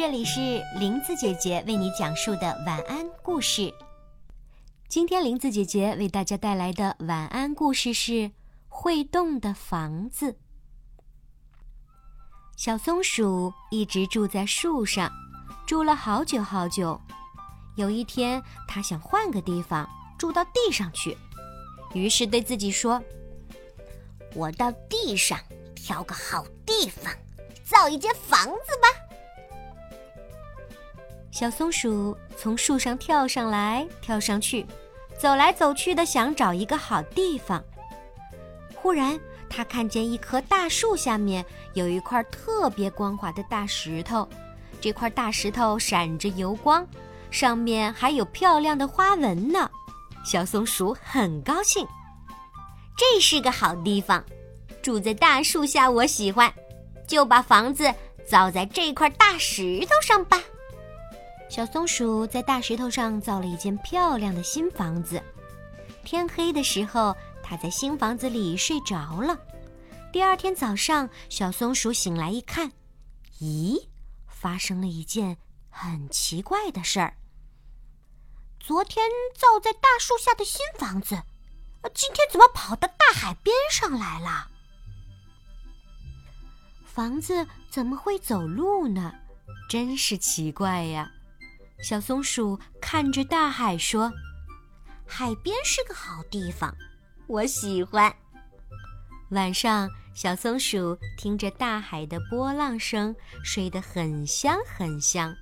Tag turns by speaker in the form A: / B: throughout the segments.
A: 这里是林子姐姐为你讲述的晚安故事。今天林子姐姐为大家带来的晚安故事是《会动的房子》。小松鼠一直住在树上，住了好久好久。有一天，它想换个地方住到地上去，于是对自己说：“
B: 我到地上挑个好地方，造一间房子吧。”
A: 小松鼠从树上跳上来，跳上去，走来走去的想找一个好地方。忽然，它看见一棵大树下面有一块特别光滑的大石头，这块大石头闪着油光，上面还有漂亮的花纹呢。小松鼠很高兴，
B: 这是个好地方，住在大树下我喜欢，就把房子造在这块大石头上吧。
A: 小松鼠在大石头上造了一间漂亮的新房子。天黑的时候，它在新房子里睡着了。第二天早上，小松鼠醒来一看，咦，发生了一件很奇怪的事儿。
B: 昨天造在大树下的新房子，今天怎么跑到大海边上来了？
A: 房子怎么会走路呢？真是奇怪呀！小松鼠看着大海说：“
B: 海边是个好地方，我喜欢。”
A: 晚上，小松鼠听着大海的波浪声，睡得很香很香。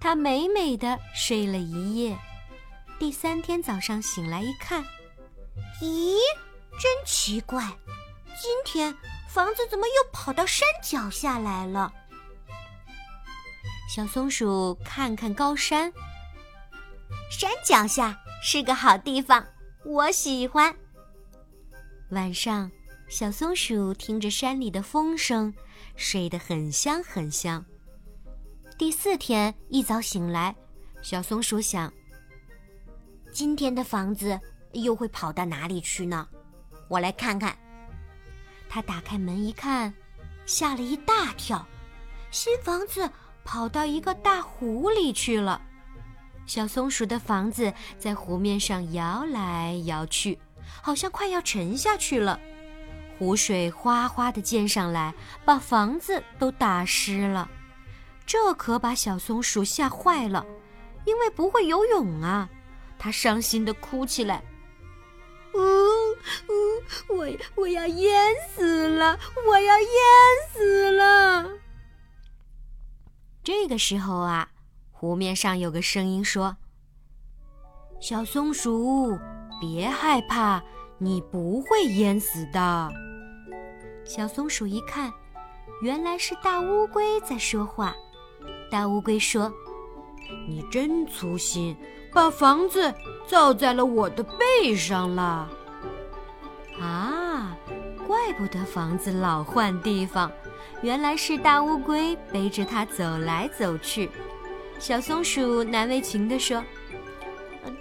A: 它美美的睡了一夜。第三天早上醒来一看，
B: 咦，真奇怪，今天房子怎么又跑到山脚下来了？
A: 小松鼠看看高山，
B: 山脚下是个好地方，我喜欢。
A: 晚上，小松鼠听着山里的风声，睡得很香很香。第四天一早醒来，小松鼠想：
B: 今天的房子又会跑到哪里去呢？我来看看。
A: 它打开门一看，吓了一大跳，新房子。跑到一个大湖里去了，小松鼠的房子在湖面上摇来摇去，好像快要沉下去了。湖水哗哗的溅上来，把房子都打湿了。这可把小松鼠吓坏了，因为不会游泳啊！它伤心的哭起来：“
C: 呜呜，我我要淹死了，我要淹
A: 这个时候啊，湖面上有个声音说：“小松鼠，别害怕，你不会淹死的。”小松鼠一看，原来是大乌龟在说话。大乌龟说：“
D: 你真粗心，把房子造在了我的背上了。”
A: 啊，怪不得房子老换地方。原来是大乌龟背着它走来走去，小松鼠难为情地说：“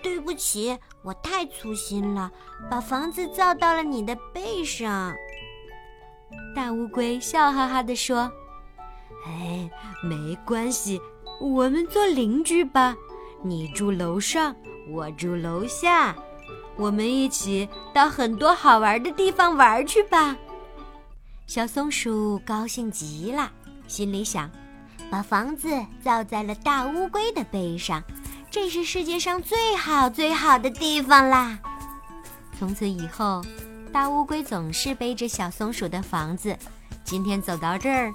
B: 对不起，我太粗心了，把房子造到了你的背上。”
A: 大乌龟笑哈哈地说：“
D: 哎，没关系，我们做邻居吧，你住楼上，我住楼下，我们一起到很多好玩的地方玩去吧。”
A: 小松鼠高兴极了，心里想：
B: 把房子造在了大乌龟的背上，这是世界上最好最好的地方啦！
A: 从此以后，大乌龟总是背着小松鼠的房子，今天走到这儿，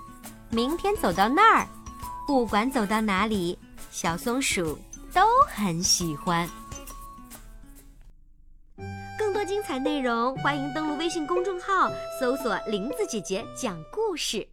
A: 明天走到那儿，不管走到哪里，小松鼠都很喜欢。精彩内容，欢迎登录微信公众号，搜索“林子姐姐讲故事”。